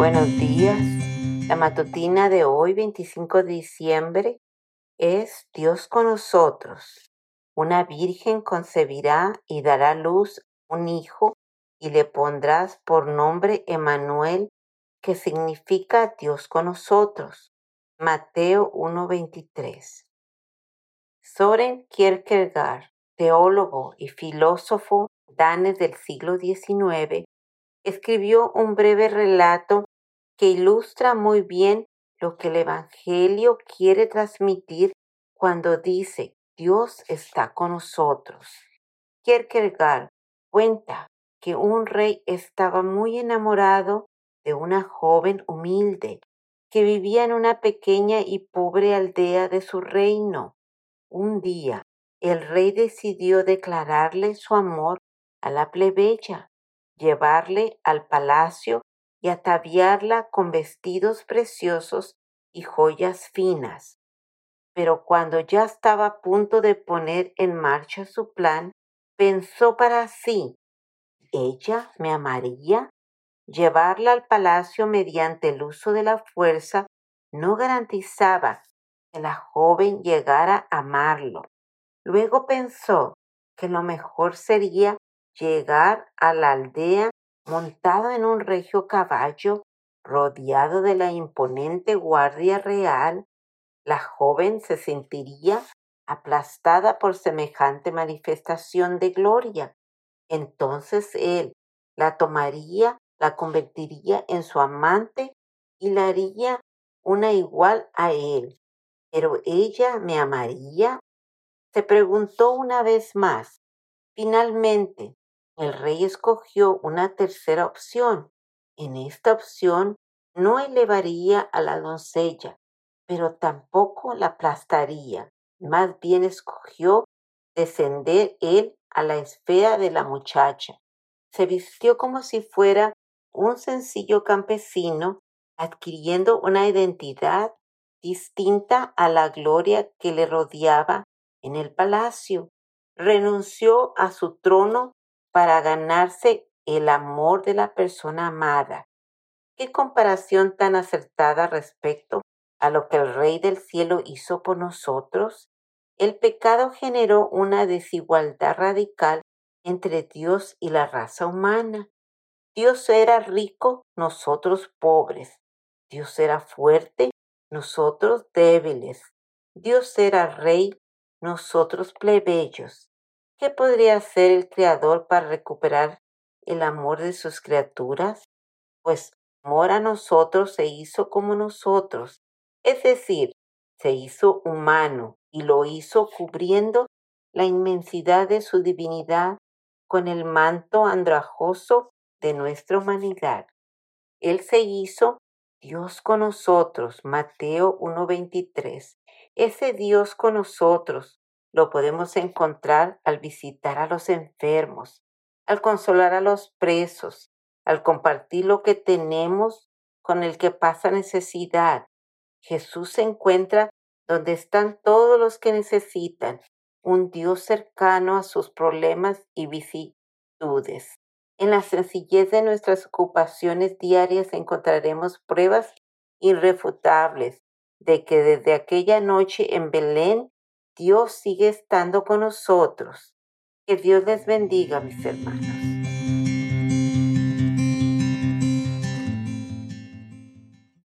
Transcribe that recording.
Buenos días. La matutina de hoy, 25 de diciembre, es Dios con nosotros. Una virgen concebirá y dará luz un hijo y le pondrás por nombre Emanuel, que significa Dios con nosotros. Mateo 1:23. Soren Kierkegaard, teólogo y filósofo danés del siglo XIX, escribió un breve relato que ilustra muy bien lo que el Evangelio quiere transmitir cuando dice Dios está con nosotros. Kierkegaard cuenta que un rey estaba muy enamorado de una joven humilde que vivía en una pequeña y pobre aldea de su reino. Un día, el rey decidió declararle su amor a la plebeya, llevarle al palacio y ataviarla con vestidos preciosos y joyas finas. Pero cuando ya estaba a punto de poner en marcha su plan, pensó para sí, ¿ella me amaría? Llevarla al palacio mediante el uso de la fuerza no garantizaba que la joven llegara a amarlo. Luego pensó que lo mejor sería llegar a la aldea montado en un regio caballo, rodeado de la imponente guardia real, la joven se sentiría aplastada por semejante manifestación de gloria. Entonces él la tomaría, la convertiría en su amante y la haría una igual a él. Pero ella me amaría. Se preguntó una vez más. Finalmente, el rey escogió una tercera opción. En esta opción no elevaría a la doncella, pero tampoco la aplastaría. Más bien escogió descender él a la esfera de la muchacha. Se vistió como si fuera un sencillo campesino, adquiriendo una identidad distinta a la gloria que le rodeaba en el palacio. Renunció a su trono para ganarse el amor de la persona amada. Qué comparación tan acertada respecto a lo que el Rey del Cielo hizo por nosotros. El pecado generó una desigualdad radical entre Dios y la raza humana. Dios era rico, nosotros pobres. Dios era fuerte, nosotros débiles. Dios era rey, nosotros plebeyos. ¿Qué podría hacer el Creador para recuperar el amor de sus criaturas? Pues amor a nosotros se hizo como nosotros, es decir, se hizo humano y lo hizo cubriendo la inmensidad de su divinidad con el manto andrajoso de nuestra humanidad. Él se hizo Dios con nosotros, Mateo 1.23. Ese Dios con nosotros lo podemos encontrar al visitar a los enfermos, al consolar a los presos, al compartir lo que tenemos con el que pasa necesidad. Jesús se encuentra donde están todos los que necesitan, un Dios cercano a sus problemas y vicitudes. En la sencillez de nuestras ocupaciones diarias encontraremos pruebas irrefutables de que desde aquella noche en Belén Dios sigue estando con nosotros. Que Dios les bendiga, mis hermanos.